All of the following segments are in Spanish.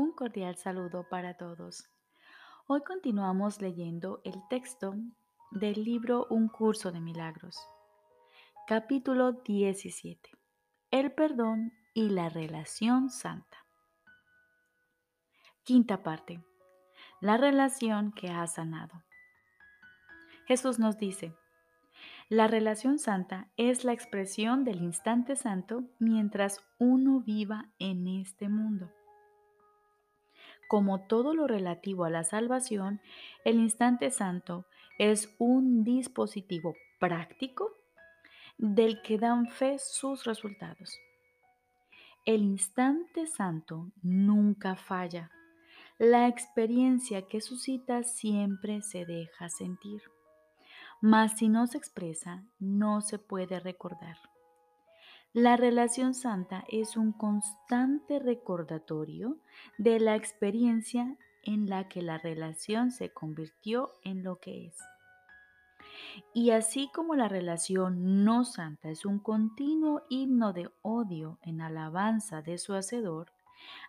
Un cordial saludo para todos. Hoy continuamos leyendo el texto del libro Un curso de milagros. Capítulo 17. El perdón y la relación santa. Quinta parte. La relación que ha sanado. Jesús nos dice, la relación santa es la expresión del instante santo mientras uno viva en este mundo. Como todo lo relativo a la salvación, el instante santo es un dispositivo práctico del que dan fe sus resultados. El instante santo nunca falla. La experiencia que suscita siempre se deja sentir. Mas si no se expresa, no se puede recordar. La relación santa es un constante recordatorio de la experiencia en la que la relación se convirtió en lo que es. Y así como la relación no santa es un continuo himno de odio en alabanza de su hacedor,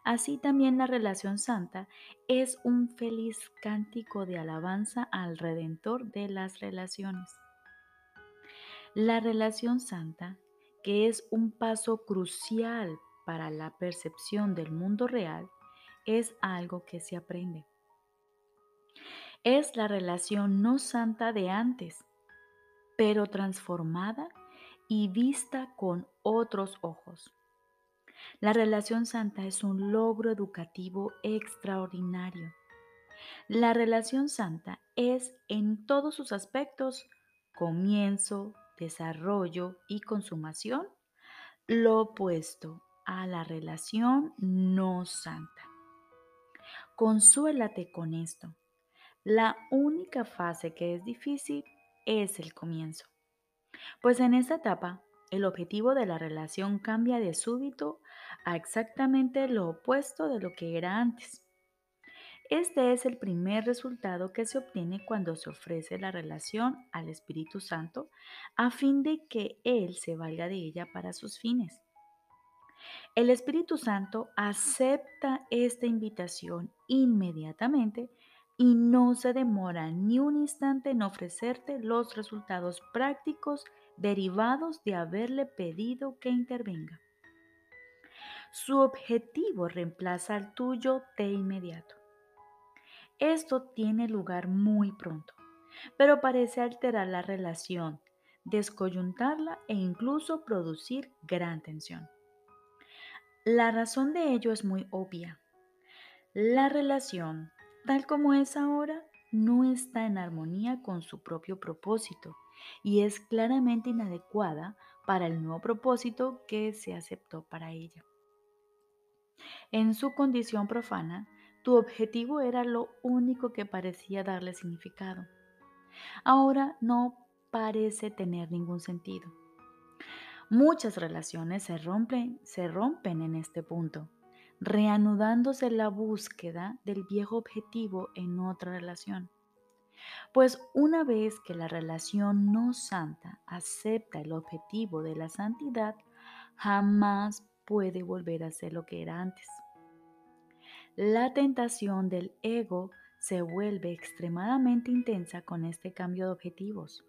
así también la relación santa es un feliz cántico de alabanza al redentor de las relaciones. La relación santa que es un paso crucial para la percepción del mundo real, es algo que se aprende. Es la relación no santa de antes, pero transformada y vista con otros ojos. La relación santa es un logro educativo extraordinario. La relación santa es en todos sus aspectos comienzo, desarrollo y consumación, lo opuesto a la relación no santa. Consuélate con esto. La única fase que es difícil es el comienzo. Pues en esta etapa, el objetivo de la relación cambia de súbito a exactamente lo opuesto de lo que era antes. Este es el primer resultado que se obtiene cuando se ofrece la relación al Espíritu Santo a fin de que Él se valga de ella para sus fines. El Espíritu Santo acepta esta invitación inmediatamente y no se demora ni un instante en ofrecerte los resultados prácticos derivados de haberle pedido que intervenga. Su objetivo reemplaza al tuyo de inmediato. Esto tiene lugar muy pronto, pero parece alterar la relación, descoyuntarla e incluso producir gran tensión. La razón de ello es muy obvia. La relación, tal como es ahora, no está en armonía con su propio propósito y es claramente inadecuada para el nuevo propósito que se aceptó para ella. En su condición profana, tu objetivo era lo único que parecía darle significado. Ahora no parece tener ningún sentido. Muchas relaciones se rompen, se rompen en este punto, reanudándose la búsqueda del viejo objetivo en otra relación. Pues una vez que la relación no santa acepta el objetivo de la santidad, jamás puede volver a ser lo que era antes la tentación del ego se vuelve extremadamente intensa con este cambio de objetivos,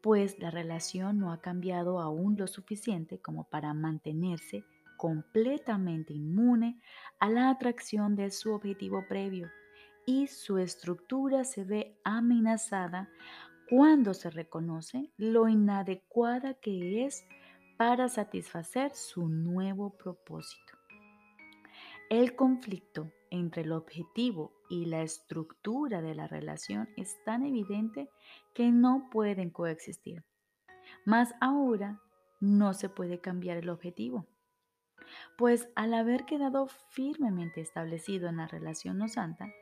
pues la relación no ha cambiado aún lo suficiente como para mantenerse completamente inmune a la atracción de su objetivo previo y su estructura se ve amenazada cuando se reconoce lo inadecuada que es para satisfacer su nuevo propósito. El conflicto entre el objetivo y la estructura de la relación es tan evidente que no pueden coexistir. Más ahora, no se puede cambiar el objetivo, pues al haber quedado firmemente establecido en la relación no santa,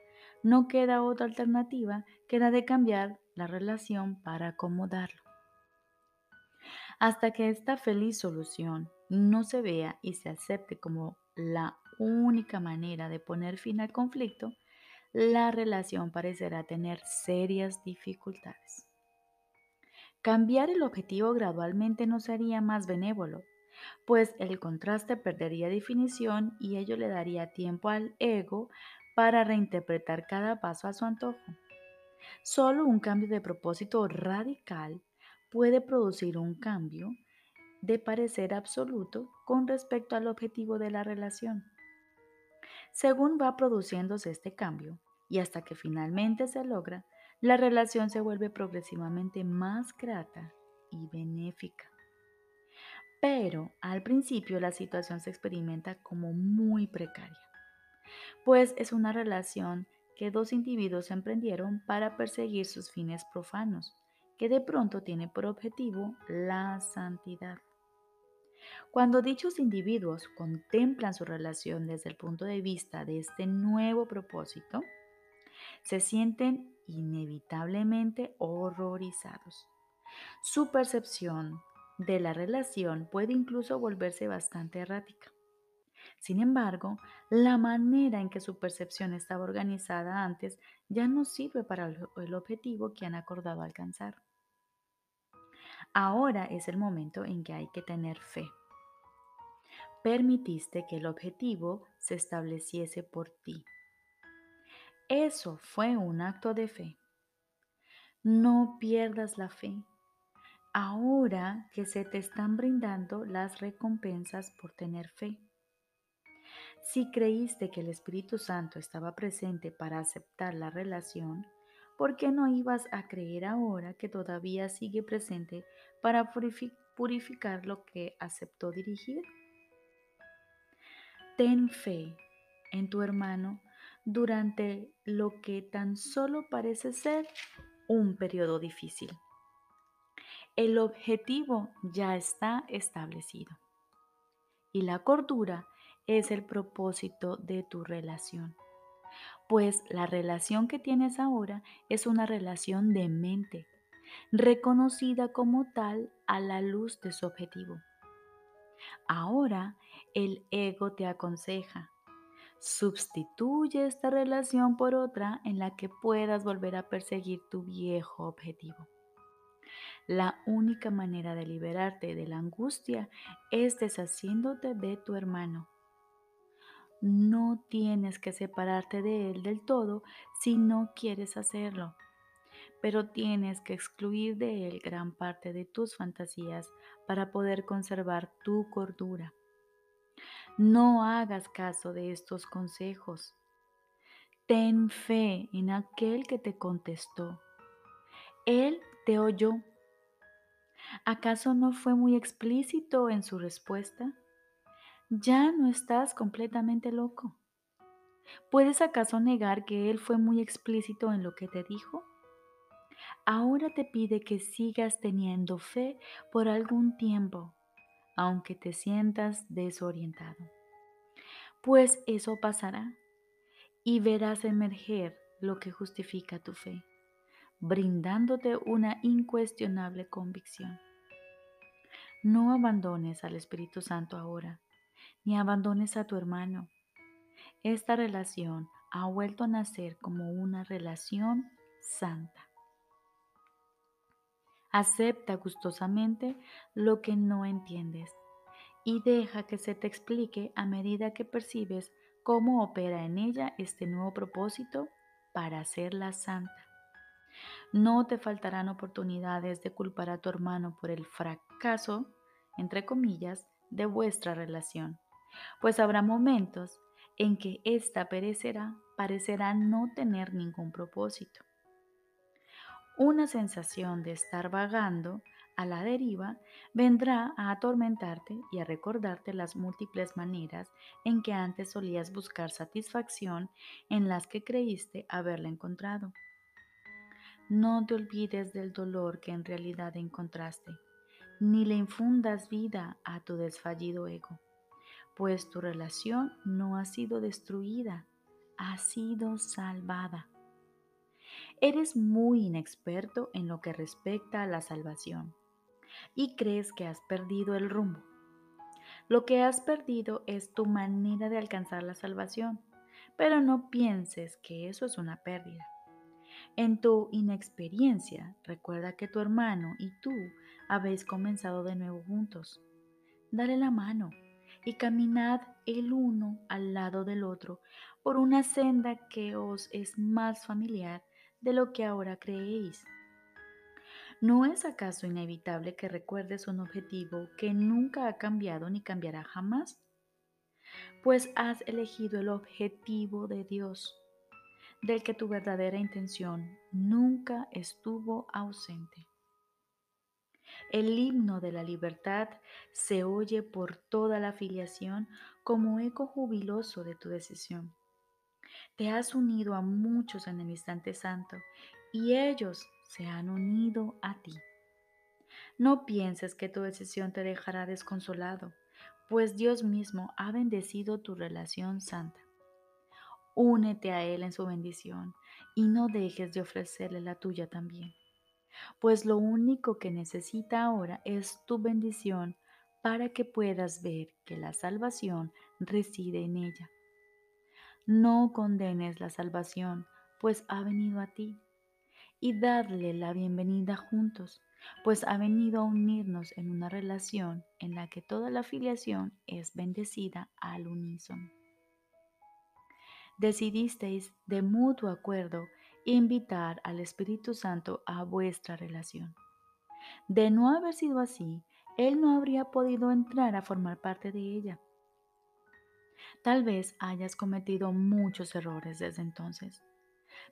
no queda otra alternativa que la de cambiar la relación para acomodarlo. Hasta que esta feliz solución no se vea y se acepte como la única manera de poner fin al conflicto, la relación parecerá tener serias dificultades. Cambiar el objetivo gradualmente no sería más benévolo, pues el contraste perdería definición y ello le daría tiempo al ego para reinterpretar cada paso a su antojo. Solo un cambio de propósito radical puede producir un cambio de parecer absoluto con respecto al objetivo de la relación. Según va produciéndose este cambio y hasta que finalmente se logra, la relación se vuelve progresivamente más grata y benéfica. Pero al principio la situación se experimenta como muy precaria, pues es una relación que dos individuos emprendieron para perseguir sus fines profanos, que de pronto tiene por objetivo la santidad. Cuando dichos individuos contemplan su relación desde el punto de vista de este nuevo propósito, se sienten inevitablemente horrorizados. Su percepción de la relación puede incluso volverse bastante errática. Sin embargo, la manera en que su percepción estaba organizada antes ya no sirve para el objetivo que han acordado alcanzar. Ahora es el momento en que hay que tener fe. Permitiste que el objetivo se estableciese por ti. Eso fue un acto de fe. No pierdas la fe. Ahora que se te están brindando las recompensas por tener fe. Si creíste que el Espíritu Santo estaba presente para aceptar la relación, ¿por qué no ibas a creer ahora que todavía sigue presente para purificar lo que aceptó dirigir? Ten fe en tu hermano durante lo que tan solo parece ser un periodo difícil. El objetivo ya está establecido y la cordura es el propósito de tu relación. Pues la relación que tienes ahora es una relación de mente, reconocida como tal a la luz de su objetivo. Ahora el ego te aconseja, Sustituye esta relación por otra en la que puedas volver a perseguir tu viejo objetivo. La única manera de liberarte de la angustia es deshaciéndote de tu hermano. No tienes que separarte de él del todo si no quieres hacerlo, pero tienes que excluir de él gran parte de tus fantasías para poder conservar tu cordura. No hagas caso de estos consejos. Ten fe en aquel que te contestó. Él te oyó. ¿Acaso no fue muy explícito en su respuesta? Ya no estás completamente loco. ¿Puedes acaso negar que Él fue muy explícito en lo que te dijo? Ahora te pide que sigas teniendo fe por algún tiempo aunque te sientas desorientado. Pues eso pasará y verás emerger lo que justifica tu fe, brindándote una incuestionable convicción. No abandones al Espíritu Santo ahora, ni abandones a tu hermano. Esta relación ha vuelto a nacer como una relación santa. Acepta gustosamente lo que no entiendes y deja que se te explique a medida que percibes cómo opera en ella este nuevo propósito para hacerla santa. No te faltarán oportunidades de culpar a tu hermano por el fracaso, entre comillas, de vuestra relación, pues habrá momentos en que ésta perecerá, parecerá no tener ningún propósito. Una sensación de estar vagando a la deriva vendrá a atormentarte y a recordarte las múltiples maneras en que antes solías buscar satisfacción en las que creíste haberla encontrado. No te olvides del dolor que en realidad encontraste, ni le infundas vida a tu desfallido ego, pues tu relación no ha sido destruida, ha sido salvada. Eres muy inexperto en lo que respecta a la salvación y crees que has perdido el rumbo. Lo que has perdido es tu manera de alcanzar la salvación, pero no pienses que eso es una pérdida. En tu inexperiencia, recuerda que tu hermano y tú habéis comenzado de nuevo juntos. Dale la mano y caminad el uno al lado del otro por una senda que os es más familiar de lo que ahora creéis. ¿No es acaso inevitable que recuerdes un objetivo que nunca ha cambiado ni cambiará jamás? Pues has elegido el objetivo de Dios, del que tu verdadera intención nunca estuvo ausente. El himno de la libertad se oye por toda la afiliación como eco jubiloso de tu decisión. Te has unido a muchos en el instante santo y ellos se han unido a ti. No pienses que tu decisión te dejará desconsolado, pues Dios mismo ha bendecido tu relación santa. Únete a Él en su bendición y no dejes de ofrecerle la tuya también, pues lo único que necesita ahora es tu bendición para que puedas ver que la salvación reside en ella. No condenes la salvación, pues ha venido a ti y darle la bienvenida juntos, pues ha venido a unirnos en una relación en la que toda la filiación es bendecida al unísono. Decidisteis de mutuo acuerdo invitar al Espíritu Santo a vuestra relación. De no haber sido así, Él no habría podido entrar a formar parte de ella. Tal vez hayas cometido muchos errores desde entonces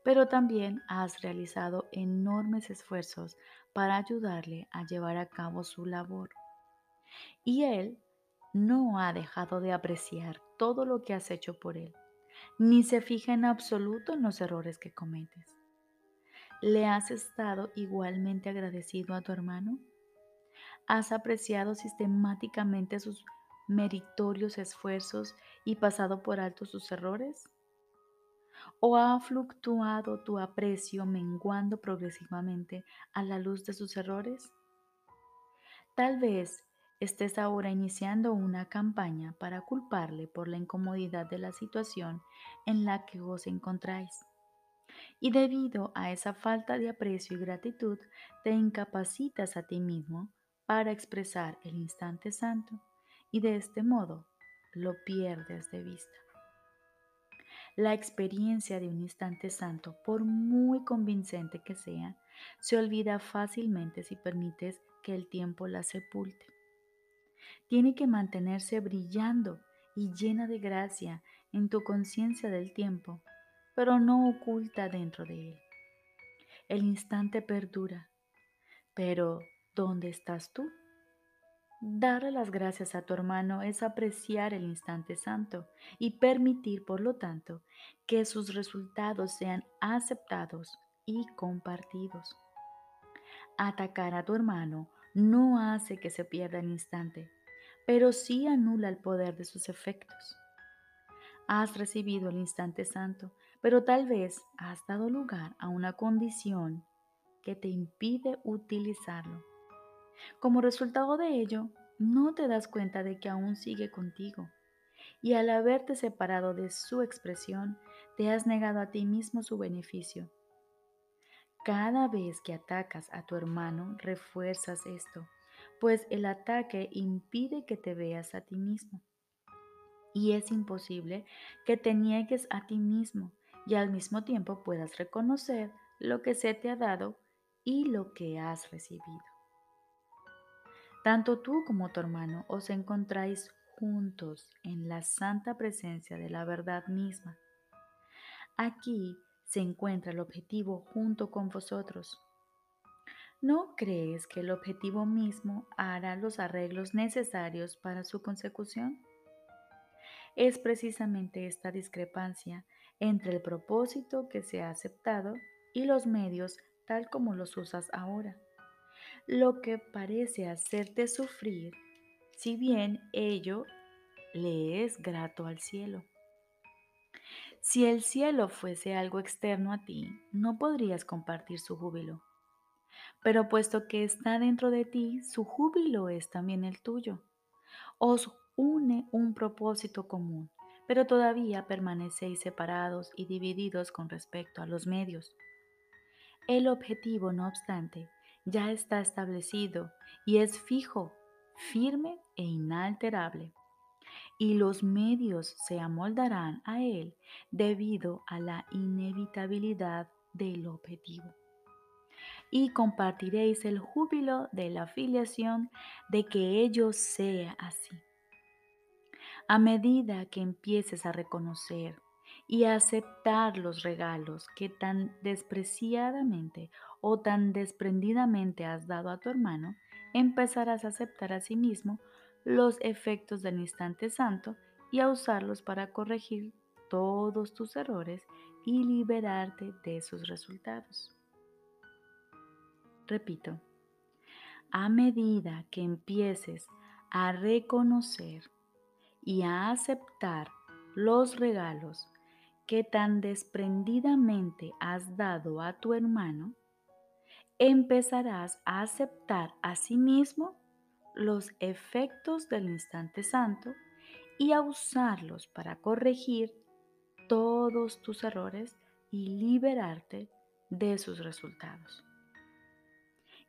pero también has realizado enormes esfuerzos para ayudarle a llevar a cabo su labor. Y él no ha dejado de apreciar todo lo que has hecho por él, ni se fija en absoluto en los errores que cometes. ¿Le has estado igualmente agradecido a tu hermano? ¿Has apreciado sistemáticamente sus meritorios esfuerzos y pasado por alto sus errores? ¿O ha fluctuado tu aprecio menguando progresivamente a la luz de sus errores? Tal vez estés ahora iniciando una campaña para culparle por la incomodidad de la situación en la que os encontráis. Y debido a esa falta de aprecio y gratitud, te incapacitas a ti mismo para expresar el instante santo y de este modo lo pierdes de vista. La experiencia de un instante santo, por muy convincente que sea, se olvida fácilmente si permites que el tiempo la sepulte. Tiene que mantenerse brillando y llena de gracia en tu conciencia del tiempo, pero no oculta dentro de él. El instante perdura, pero ¿dónde estás tú? Darle las gracias a tu hermano es apreciar el instante santo y permitir, por lo tanto, que sus resultados sean aceptados y compartidos. Atacar a tu hermano no hace que se pierda el instante, pero sí anula el poder de sus efectos. Has recibido el instante santo, pero tal vez has dado lugar a una condición que te impide utilizarlo. Como resultado de ello, no te das cuenta de que aún sigue contigo. Y al haberte separado de su expresión, te has negado a ti mismo su beneficio. Cada vez que atacas a tu hermano, refuerzas esto, pues el ataque impide que te veas a ti mismo. Y es imposible que te niegues a ti mismo y al mismo tiempo puedas reconocer lo que se te ha dado y lo que has recibido. Tanto tú como tu hermano os encontráis juntos en la santa presencia de la verdad misma. Aquí se encuentra el objetivo junto con vosotros. ¿No crees que el objetivo mismo hará los arreglos necesarios para su consecución? Es precisamente esta discrepancia entre el propósito que se ha aceptado y los medios tal como los usas ahora lo que parece hacerte sufrir, si bien ello le es grato al cielo. Si el cielo fuese algo externo a ti, no podrías compartir su júbilo. Pero puesto que está dentro de ti, su júbilo es también el tuyo. Os une un propósito común, pero todavía permanecéis separados y divididos con respecto a los medios. El objetivo, no obstante, ya está establecido y es fijo, firme e inalterable, y los medios se amoldarán a él debido a la inevitabilidad del objetivo. Y compartiréis el júbilo de la afiliación de que ello sea así. A medida que empieces a reconocer y a aceptar los regalos que tan despreciadamente o tan desprendidamente has dado a tu hermano, empezarás a aceptar a sí mismo los efectos del instante santo y a usarlos para corregir todos tus errores y liberarte de sus resultados. Repito, a medida que empieces a reconocer y a aceptar los regalos que tan desprendidamente has dado a tu hermano, empezarás a aceptar a sí mismo los efectos del instante santo y a usarlos para corregir todos tus errores y liberarte de sus resultados.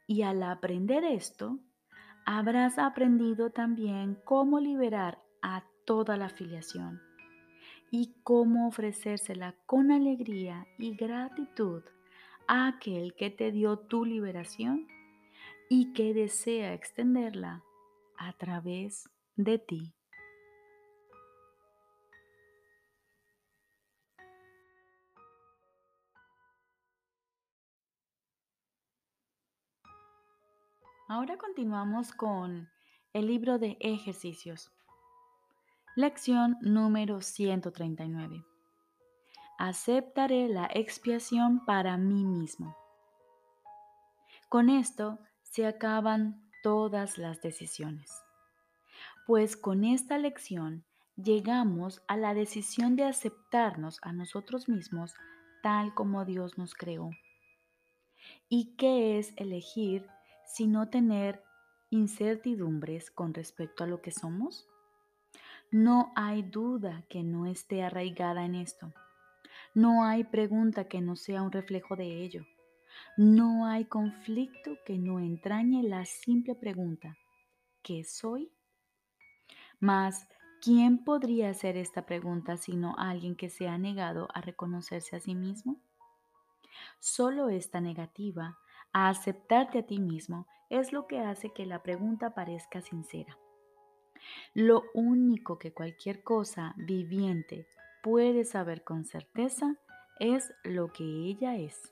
Y al aprender esto, habrás aprendido también cómo liberar a toda la afiliación y cómo ofrecérsela con alegría y gratitud aquel que te dio tu liberación y que desea extenderla a través de ti. Ahora continuamos con el libro de ejercicios. Lección número 139. Aceptaré la expiación para mí mismo. Con esto se acaban todas las decisiones. Pues con esta lección llegamos a la decisión de aceptarnos a nosotros mismos tal como Dios nos creó. ¿Y qué es elegir sino tener incertidumbres con respecto a lo que somos? No hay duda que no esté arraigada en esto. No hay pregunta que no sea un reflejo de ello. No hay conflicto que no entrañe la simple pregunta, ¿qué soy? Mas, ¿quién podría hacer esta pregunta sino alguien que se ha negado a reconocerse a sí mismo? Solo esta negativa a aceptarte a ti mismo es lo que hace que la pregunta parezca sincera. Lo único que cualquier cosa viviente puede saber con certeza es lo que ella es.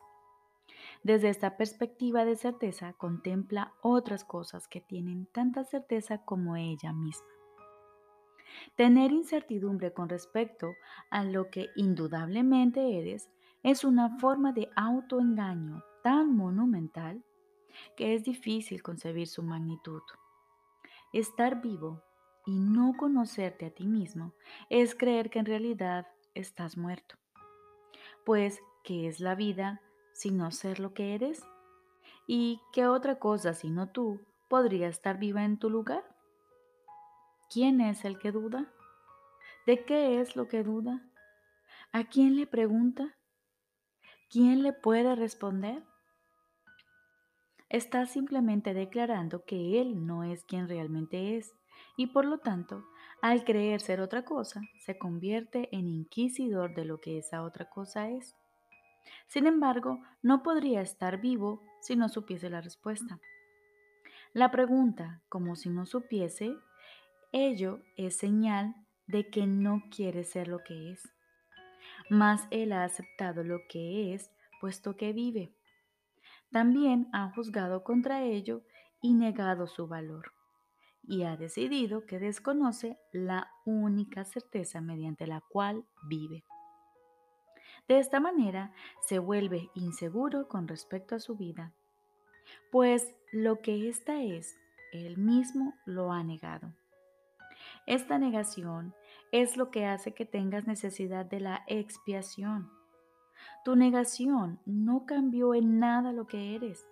Desde esta perspectiva de certeza contempla otras cosas que tienen tanta certeza como ella misma. Tener incertidumbre con respecto a lo que indudablemente eres es una forma de autoengaño tan monumental que es difícil concebir su magnitud. Estar vivo y no conocerte a ti mismo es creer que en realidad estás muerto. Pues, ¿qué es la vida sino ser lo que eres? ¿Y qué otra cosa sino tú podría estar viva en tu lugar? ¿Quién es el que duda? ¿De qué es lo que duda? ¿A quién le pregunta? ¿Quién le puede responder? Está simplemente declarando que él no es quien realmente es y por lo tanto, al creer ser otra cosa, se convierte en inquisidor de lo que esa otra cosa es. Sin embargo, no podría estar vivo si no supiese la respuesta. La pregunta, como si no supiese, ello es señal de que no quiere ser lo que es. Mas él ha aceptado lo que es, puesto que vive. También ha juzgado contra ello y negado su valor y ha decidido que desconoce la única certeza mediante la cual vive. De esta manera se vuelve inseguro con respecto a su vida, pues lo que ésta es, él mismo lo ha negado. Esta negación es lo que hace que tengas necesidad de la expiación. Tu negación no cambió en nada lo que eres,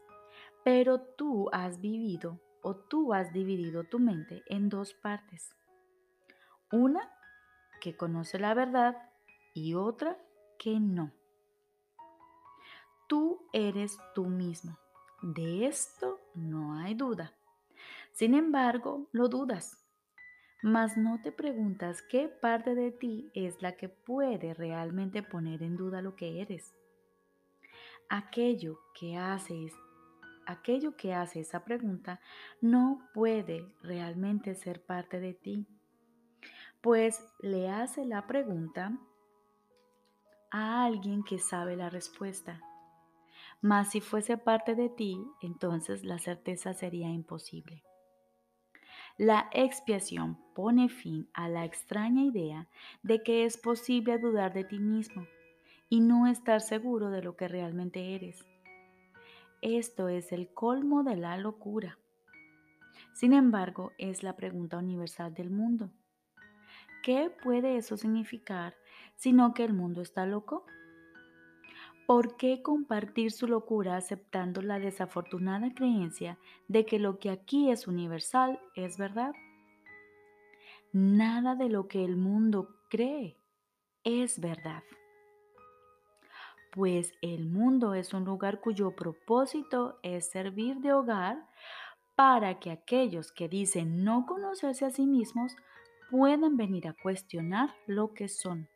pero tú has vivido o tú has dividido tu mente en dos partes. Una que conoce la verdad y otra que no. Tú eres tú mismo. De esto no hay duda. Sin embargo, lo dudas, mas no te preguntas qué parte de ti es la que puede realmente poner en duda lo que eres. Aquello que haces, aquello que hace esa pregunta no puede realmente ser parte de ti, pues le hace la pregunta a alguien que sabe la respuesta. Mas si fuese parte de ti, entonces la certeza sería imposible. La expiación pone fin a la extraña idea de que es posible dudar de ti mismo y no estar seguro de lo que realmente eres. Esto es el colmo de la locura. Sin embargo, es la pregunta universal del mundo. ¿Qué puede eso significar sino que el mundo está loco? ¿Por qué compartir su locura aceptando la desafortunada creencia de que lo que aquí es universal es verdad? Nada de lo que el mundo cree es verdad. Pues el mundo es un lugar cuyo propósito es servir de hogar para que aquellos que dicen no conocerse a sí mismos puedan venir a cuestionar lo que son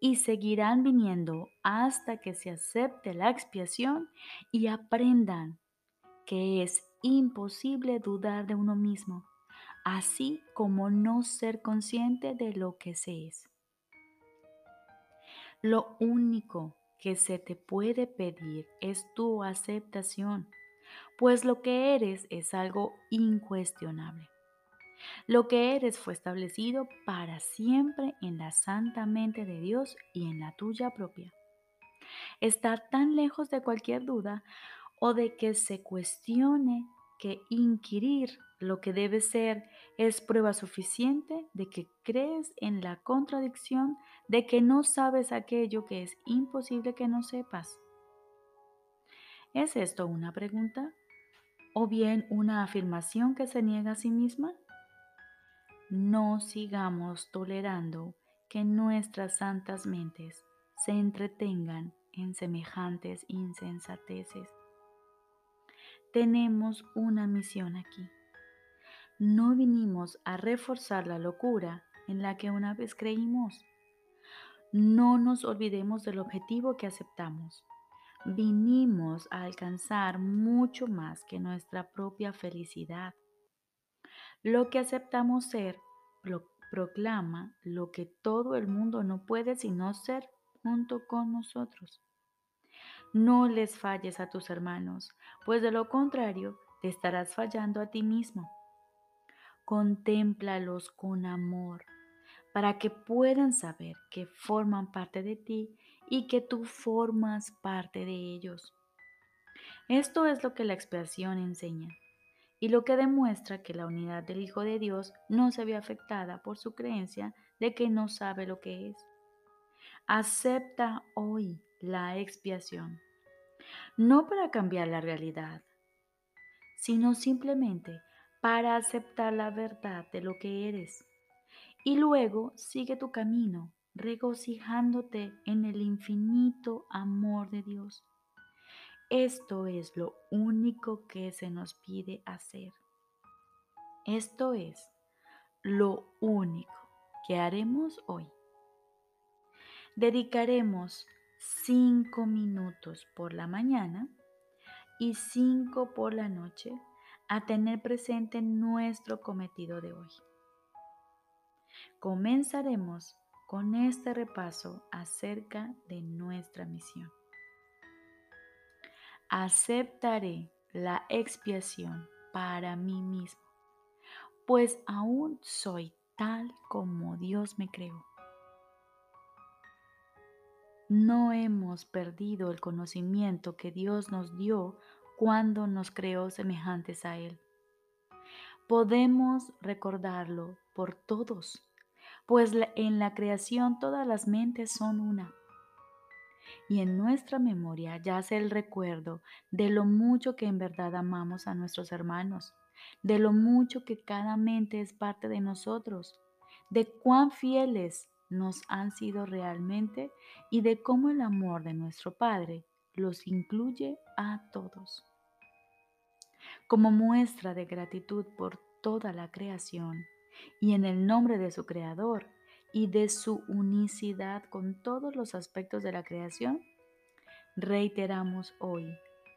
y seguirán viniendo hasta que se acepte la expiación y aprendan que es imposible dudar de uno mismo, así como no ser consciente de lo que se es. Lo único que se te puede pedir es tu aceptación, pues lo que eres es algo incuestionable. Lo que eres fue establecido para siempre en la santa mente de Dios y en la tuya propia. Estar tan lejos de cualquier duda o de que se cuestione que inquirir lo que debe ser es prueba suficiente de que crees en la contradicción de que no sabes aquello que es imposible que no sepas. ¿Es esto una pregunta? ¿O bien una afirmación que se niega a sí misma? no sigamos tolerando que nuestras santas mentes se entretengan en semejantes insensateces. Tenemos una misión aquí. No vinimos a reforzar la locura en la que una vez creímos. No nos olvidemos del objetivo que aceptamos. Vinimos a alcanzar mucho más que nuestra propia felicidad. Lo que aceptamos ser proclama lo que todo el mundo no puede sino ser junto con nosotros. No les falles a tus hermanos, pues de lo contrario te estarás fallando a ti mismo. Contémplalos con amor, para que puedan saber que forman parte de ti y que tú formas parte de ellos. Esto es lo que la expiación enseña y lo que demuestra que la unidad del Hijo de Dios no se ve afectada por su creencia de que no sabe lo que es. Acepta hoy la expiación, no para cambiar la realidad, sino simplemente para aceptar la verdad de lo que eres. Y luego sigue tu camino regocijándote en el infinito amor de Dios. Esto es lo único que se nos pide hacer. Esto es lo único que haremos hoy. Dedicaremos cinco minutos por la mañana y cinco por la noche a tener presente nuestro cometido de hoy. Comenzaremos con este repaso acerca de nuestra misión aceptaré la expiación para mí mismo, pues aún soy tal como Dios me creó. No hemos perdido el conocimiento que Dios nos dio cuando nos creó semejantes a Él. Podemos recordarlo por todos, pues en la creación todas las mentes son una y en nuestra memoria yace el recuerdo de lo mucho que en verdad amamos a nuestros hermanos, de lo mucho que cada mente es parte de nosotros, de cuán fieles nos han sido realmente y de cómo el amor de nuestro Padre los incluye a todos. Como muestra de gratitud por toda la creación y en el nombre de su Creador y de su unicidad con todos los aspectos de la creación, reiteramos hoy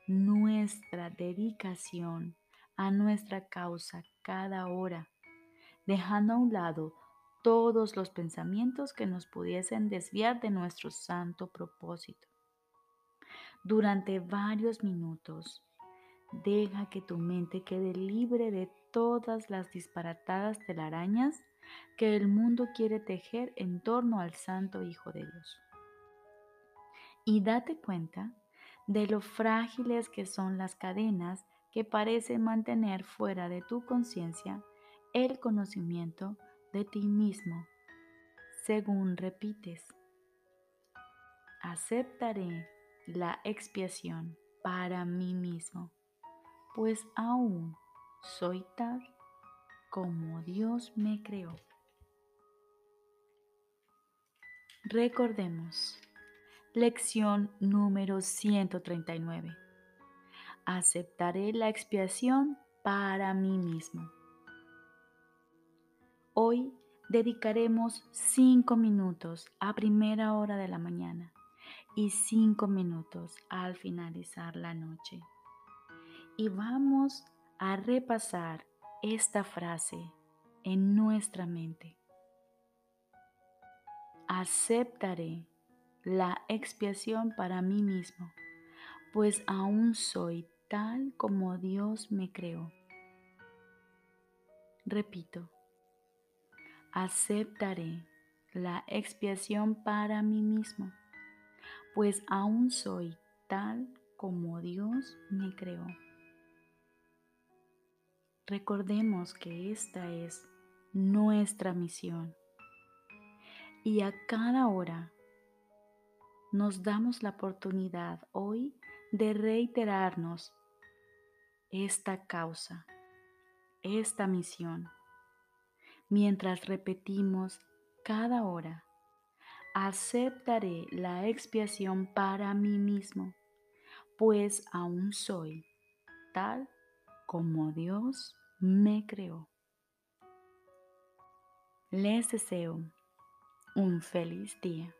nuestra dedicación a nuestra causa cada hora, dejando a un lado todos los pensamientos que nos pudiesen desviar de nuestro santo propósito. Durante varios minutos, deja que tu mente quede libre de todas las disparatadas telarañas que el mundo quiere tejer en torno al Santo Hijo de Dios. Y date cuenta de lo frágiles que son las cadenas que parecen mantener fuera de tu conciencia el conocimiento de ti mismo, según repites. Aceptaré la expiación para mí mismo, pues aún soy tal como Dios me creó. Recordemos, lección número 139. Aceptaré la expiación para mí mismo. Hoy dedicaremos cinco minutos a primera hora de la mañana y cinco minutos al finalizar la noche. Y vamos a repasar esta frase en nuestra mente. Aceptaré la expiación para mí mismo, pues aún soy tal como Dios me creó. Repito, aceptaré la expiación para mí mismo, pues aún soy tal como Dios me creó. Recordemos que esta es nuestra misión. Y a cada hora nos damos la oportunidad hoy de reiterarnos esta causa, esta misión, mientras repetimos cada hora, aceptaré la expiación para mí mismo, pues aún soy tal como Dios me creó. Les deseo un feliz día.